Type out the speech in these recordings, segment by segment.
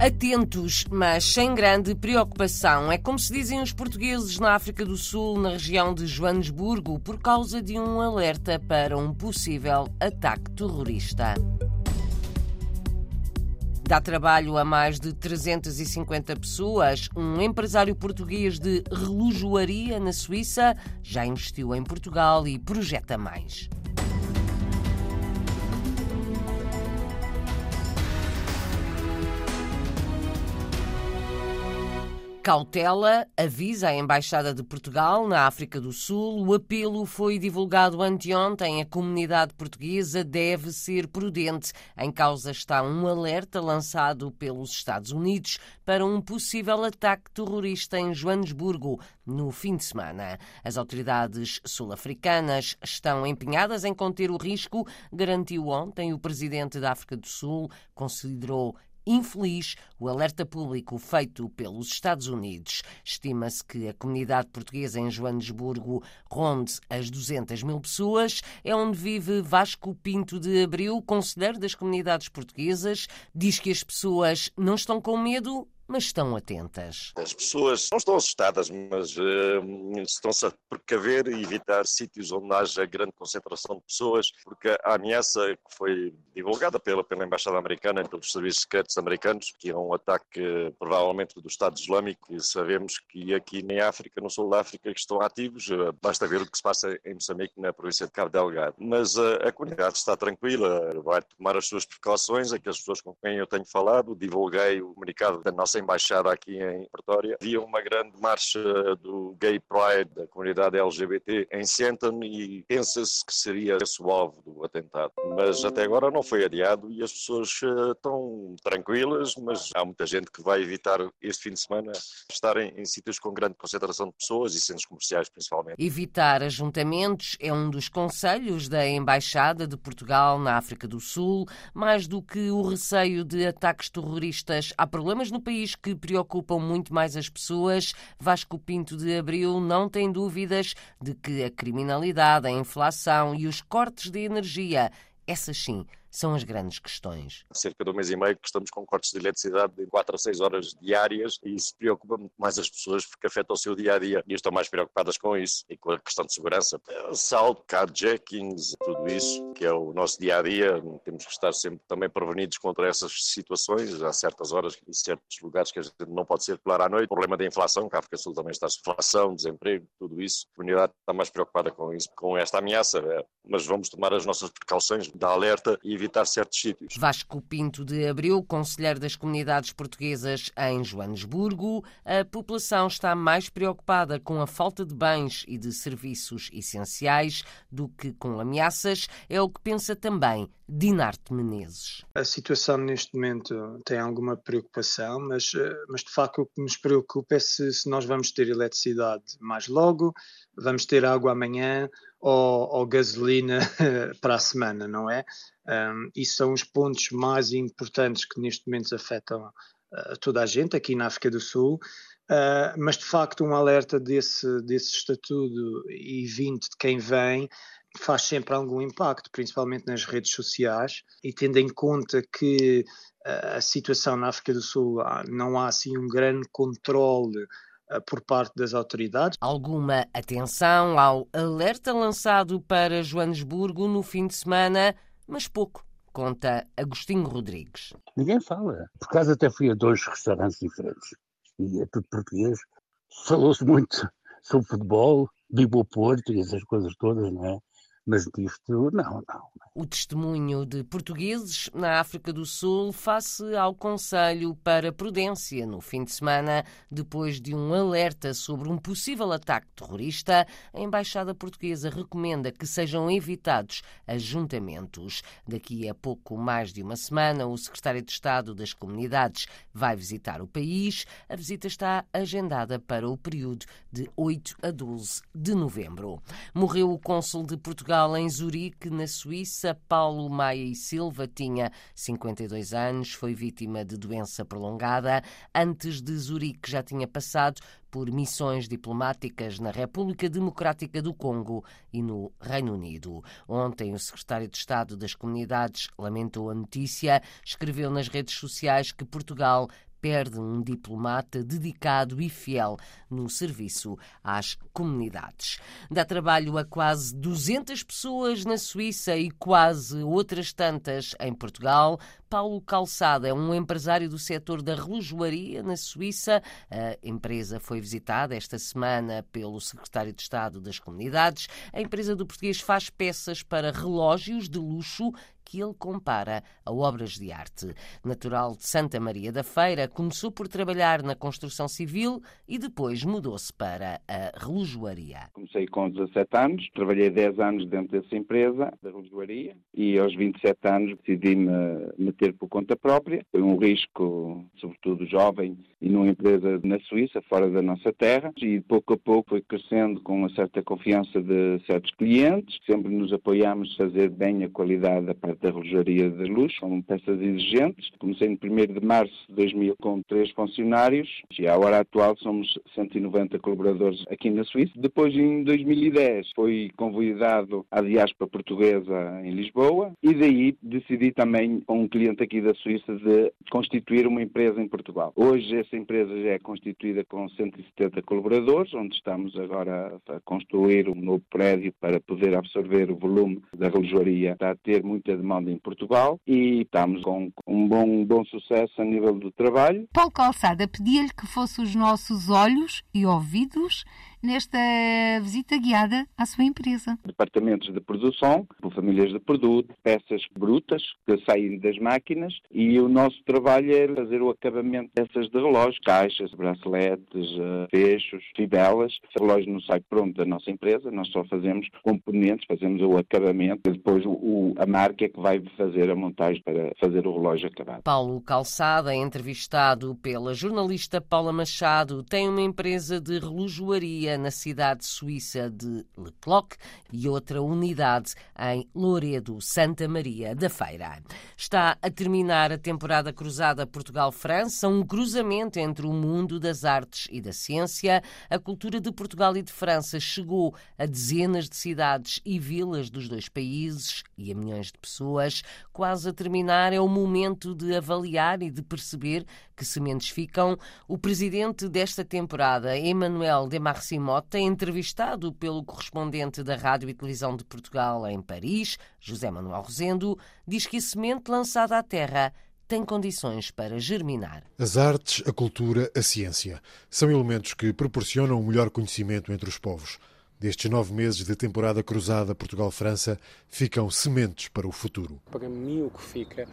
Atentos, mas sem grande preocupação. É como se dizem os portugueses na África do Sul, na região de Joanesburgo, por causa de um alerta para um possível ataque terrorista. Dá trabalho a mais de 350 pessoas. Um empresário português de relojoaria na Suíça já investiu em Portugal e projeta mais. Cautela avisa a Embaixada de Portugal na África do Sul. O apelo foi divulgado anteontem. A comunidade portuguesa deve ser prudente. Em causa está um alerta lançado pelos Estados Unidos para um possível ataque terrorista em Joanesburgo no fim de semana. As autoridades sul-africanas estão empenhadas em conter o risco, garantiu ontem o presidente da África do Sul, considerou infeliz o alerta público feito pelos Estados Unidos. Estima-se que a comunidade portuguesa em Joanesburgo ronde as 200 mil pessoas. É onde vive Vasco Pinto de Abril, conselheiro das comunidades portuguesas. Diz que as pessoas não estão com medo, mas estão atentas. As pessoas não estão assustadas, mas uh, estão-se a precaver e evitar sítios onde haja grande concentração de pessoas, porque a ameaça que foi divulgada pela, pela Embaixada Americana e pelos serviços secretos americanos, que é um ataque provavelmente do Estado Islâmico, e sabemos que aqui na África, no sul da África, que estão ativos, uh, basta ver o que se passa em Moçambique, na província de Cabo Delgado. Mas uh, a comunidade está tranquila, vai tomar as suas precauções, aquelas pessoas com quem eu tenho falado, divulguei o comunicado da nossa embaixada aqui em Pretória, havia uma grande marcha do Gay Pride, da comunidade LGBT, em Senton e pensa-se que seria esse o alvo do atentado. Mas até agora não foi adiado e as pessoas eh, estão tranquilas, mas há muita gente que vai evitar este fim de semana estar em, em sítios com grande concentração de pessoas e centros comerciais principalmente. Evitar ajuntamentos é um dos conselhos da Embaixada de Portugal na África do Sul. Mais do que o receio de ataques terroristas, há problemas no país que preocupam muito mais as pessoas, Vasco Pinto de Abril não tem dúvidas de que a criminalidade, a inflação e os cortes de energia, essas sim, são as grandes questões. Cerca de um mês e meio que estamos com cortes de eletricidade de 4 a 6 horas diárias e isso preocupa muito mais as pessoas porque afeta o seu dia a dia e estão mais preocupadas com isso e com a questão de segurança. Assalto, carjackings, tudo isso que é o nosso dia a dia, temos que estar sempre também prevenidos contra essas situações. Há certas horas e certos lugares que a gente não pode circular à noite. O problema da inflação, que a África Sul também está inflação, desemprego, tudo isso. A comunidade está mais preocupada com isso, com esta ameaça, é. mas vamos tomar as nossas precauções da alerta e evitar certos sítios. Vasco Pinto de Abril, conselheiro das comunidades portuguesas em Joanesburgo, a população está mais preocupada com a falta de bens e de serviços essenciais do que com ameaças, é o que pensa também Dinarte Menezes. A situação neste momento tem alguma preocupação, mas, eh, mas de facto o que nos preocupa é se, se nós vamos ter eletricidade mais logo, vamos ter água amanhã ou, ou gasolina para a semana, não é? Um, isso são os pontos mais importantes que neste momento afetam uh, toda a gente aqui na África do Sul. Uh, mas de facto um alerta desse, desse estatuto e vindo de quem vem faz sempre algum impacto, principalmente nas redes sociais, e tendo em conta que uh, a situação na África do Sul não há assim um grande controle por parte das autoridades. Alguma atenção ao alerta lançado para Joanesburgo no fim de semana mas pouco, conta Agostinho Rodrigues. Ninguém fala. Por acaso até fui a dois restaurantes diferentes e é tudo português. Falou-se muito sobre futebol, Bibo Porto e essas coisas todas, não é? Mas disto, não, não. O testemunho de portugueses na África do Sul face ao Conselho para Prudência no fim de semana, depois de um alerta sobre um possível ataque terrorista, a Embaixada Portuguesa recomenda que sejam evitados ajuntamentos. Daqui a pouco mais de uma semana, o Secretário de Estado das Comunidades vai visitar o país. A visita está agendada para o período de 8 a 12 de novembro. Morreu o cônsul de Portugal Portugal, em Zurique, na Suíça, Paulo Maia e Silva tinha 52 anos, foi vítima de doença prolongada. Antes de Zurique já tinha passado por missões diplomáticas na República Democrática do Congo e no Reino Unido. Ontem, o secretário de Estado das Comunidades lamentou a notícia, escreveu nas redes sociais que Portugal perde um diplomata dedicado e fiel no serviço às comunidades. Dá trabalho a quase 200 pessoas na Suíça e quase outras tantas em Portugal. Paulo Calçada é um empresário do setor da relojoaria na Suíça. A empresa foi visitada esta semana pelo secretário de Estado das Comunidades. A empresa do português faz peças para relógios de luxo que ele compara a obras de arte. Natural de Santa Maria da Feira, começou por trabalhar na construção civil e depois mudou-se para a relojoaria. Comecei com 17 anos, trabalhei 10 anos dentro dessa empresa, da relojoaria, e aos 27 anos decidi-me meter por conta própria. Foi um risco, sobretudo jovem, e numa empresa na Suíça, fora da nossa terra, e pouco a pouco foi crescendo com uma certa confiança de certos clientes. Sempre nos apoiamos a fazer bem a qualidade da parte da relojaria de luxo, são peças exigentes. Comecei no 1 de março de 2000 com três funcionários e à hora atual somos 190 colaboradores aqui na Suíça. Depois, em 2010, fui convidado à diáspora portuguesa em Lisboa e daí decidi também, com um cliente aqui da Suíça, de constituir uma empresa em Portugal. Hoje essa empresa já é constituída com 170 colaboradores, onde estamos agora a construir um novo prédio para poder absorver o volume da relojoaria. Está a ter muita demanda em Portugal e estamos com um bom, bom sucesso a nível do trabalho. Paulo Calçada pedia-lhe que fosse os nossos olhos e ouvidos nesta visita guiada à sua empresa. Departamentos de produção, por famílias de produto, peças brutas que saem das máquinas e o nosso trabalho é fazer o acabamento dessas de relógios, caixas, braceletes, eh, fechos, fibelas. O relógio não sai pronto da nossa empresa, nós só fazemos componentes, fazemos o acabamento e depois o, a marca é que vai fazer a montagem para fazer o relógio acabado. Paulo Calçada, entrevistado pela jornalista Paula Machado, tem uma empresa de relojoaria na cidade suíça de Le Cloc e outra unidade em Loredo, Santa Maria da Feira. Está a terminar a temporada cruzada Portugal-França, um cruzamento entre o mundo das artes e da ciência. A cultura de Portugal e de França chegou a dezenas de cidades e vilas dos dois países e a milhões de pessoas. Quase a terminar é o momento de avaliar e de perceber que sementes ficam. O presidente desta temporada, Emmanuel de Marcimotta, entrevistado pelo correspondente da Rádio e Televisão de Portugal em Paris, José Manuel Rosendo, diz que a semente lançada à terra tem condições para germinar. As artes, a cultura, a ciência são elementos que proporcionam um melhor conhecimento entre os povos. Destes nove meses de temporada cruzada Portugal-França, ficam sementes para o futuro. Para mim, o que fica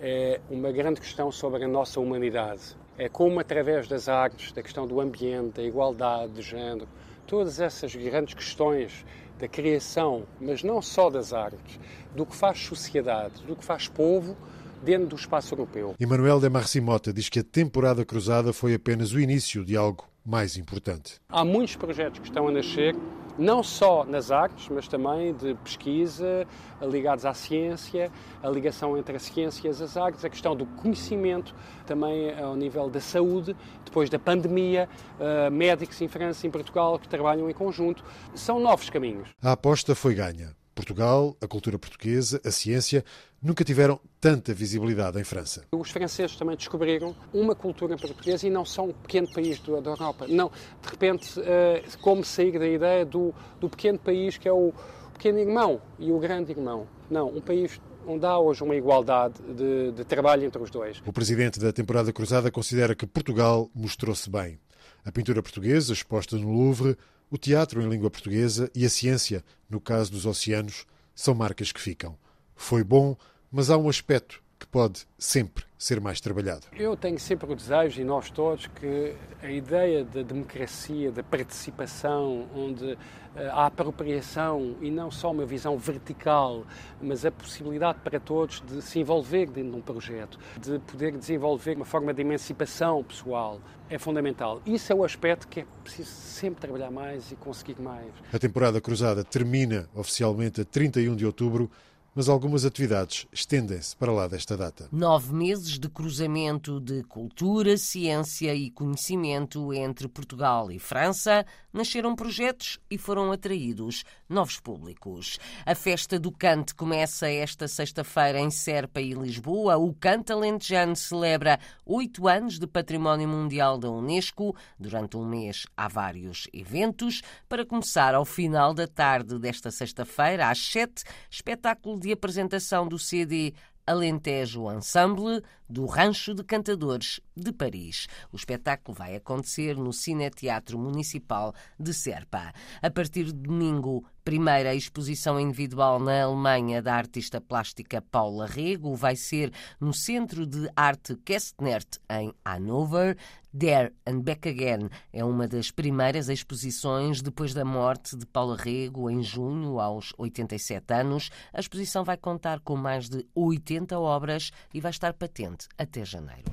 é uma grande questão sobre a nossa humanidade. É como, através das artes, da questão do ambiente, da igualdade de género, todas essas grandes questões da criação, mas não só das artes, do que faz sociedade, do que faz povo dentro do espaço europeu. Emanuel de Marcimota diz que a temporada cruzada foi apenas o início de algo mais importante. Há muitos projetos que estão a nascer não só nas artes, mas também de pesquisa ligados à ciência, a ligação entre a ciência e as artes, a questão do conhecimento, também ao nível da saúde, depois da pandemia, uh, médicos em França e em Portugal que trabalham em conjunto. São novos caminhos. A aposta foi ganha. Portugal, a cultura portuguesa, a ciência nunca tiveram tanta visibilidade em França. Os franceses também descobriram uma cultura portuguesa e não são um pequeno país da Europa. Não, de repente, eh, como sair da ideia do, do pequeno país que é o pequeno irmão e o grande irmão. Não, um país onde há hoje uma igualdade de, de trabalho entre os dois. O presidente da temporada cruzada considera que Portugal mostrou-se bem. A pintura portuguesa exposta no Louvre o teatro em língua portuguesa e a ciência, no caso dos oceanos, são marcas que ficam. Foi bom, mas há um aspecto que pode sempre ser mais trabalhado. Eu tenho sempre o desejo, e nós todos, que a ideia da de democracia, da participação, onde eh, há apropriação e não só uma visão vertical, mas a possibilidade para todos de se envolver dentro de um projeto, de poder desenvolver uma forma de emancipação pessoal, é fundamental. Isso é o aspecto que é preciso sempre trabalhar mais e conseguir mais. A temporada cruzada termina oficialmente a 31 de outubro mas algumas atividades estendem-se para lá desta data. Nove meses de cruzamento de cultura, ciência e conhecimento entre Portugal e França, nasceram projetos e foram atraídos novos públicos. A festa do Cante começa esta sexta-feira em Serpa e Lisboa. O Cante Alentejano celebra oito anos de Património Mundial da Unesco. Durante um mês há vários eventos. Para começar, ao final da tarde desta sexta-feira, às sete, espetáculo de apresentação do CD Alentejo Ensemble do Rancho de Cantadores de Paris. O espetáculo vai acontecer no Cineteatro Municipal de Serpa. A partir de domingo, primeira exposição individual na Alemanha da artista plástica Paula Rego vai ser no Centro de Arte Kästnert, em Hannover. There and Back Again é uma das primeiras exposições depois da morte de Paula Rego em junho, aos 87 anos. A exposição vai contar com mais de 80 obras e vai estar patente até janeiro.